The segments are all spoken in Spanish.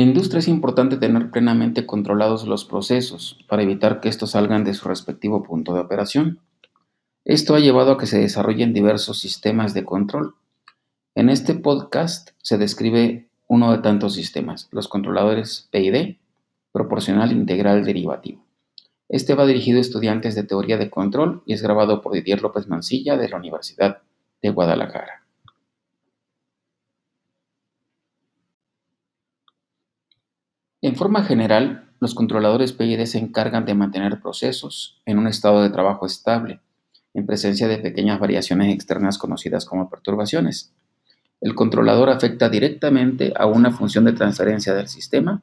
industria es importante tener plenamente controlados los procesos para evitar que estos salgan de su respectivo punto de operación. Esto ha llevado a que se desarrollen diversos sistemas de control. En este podcast se describe uno de tantos sistemas, los controladores PID, proporcional integral derivativo. Este va dirigido a estudiantes de teoría de control y es grabado por Didier López Mancilla de la Universidad de Guadalajara. En forma general, los controladores PID se encargan de mantener procesos en un estado de trabajo estable, en presencia de pequeñas variaciones externas conocidas como perturbaciones. El controlador afecta directamente a una función de transferencia del sistema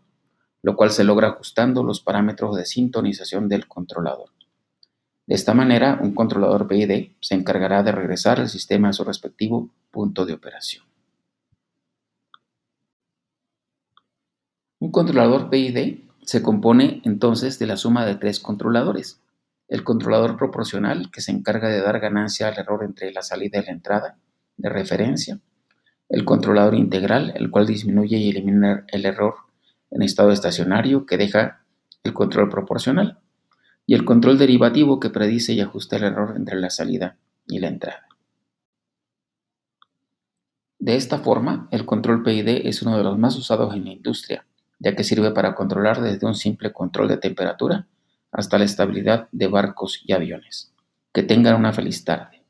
lo cual se logra ajustando los parámetros de sintonización del controlador. De esta manera, un controlador PID se encargará de regresar el sistema a su respectivo punto de operación. Un controlador PID se compone entonces de la suma de tres controladores. El controlador proporcional, que se encarga de dar ganancia al error entre la salida y la entrada de referencia. El controlador integral, el cual disminuye y elimina el error en estado estacionario que deja el control proporcional y el control derivativo que predice y ajusta el error entre la salida y la entrada. De esta forma, el control PID es uno de los más usados en la industria, ya que sirve para controlar desde un simple control de temperatura hasta la estabilidad de barcos y aviones. Que tengan una feliz tarde.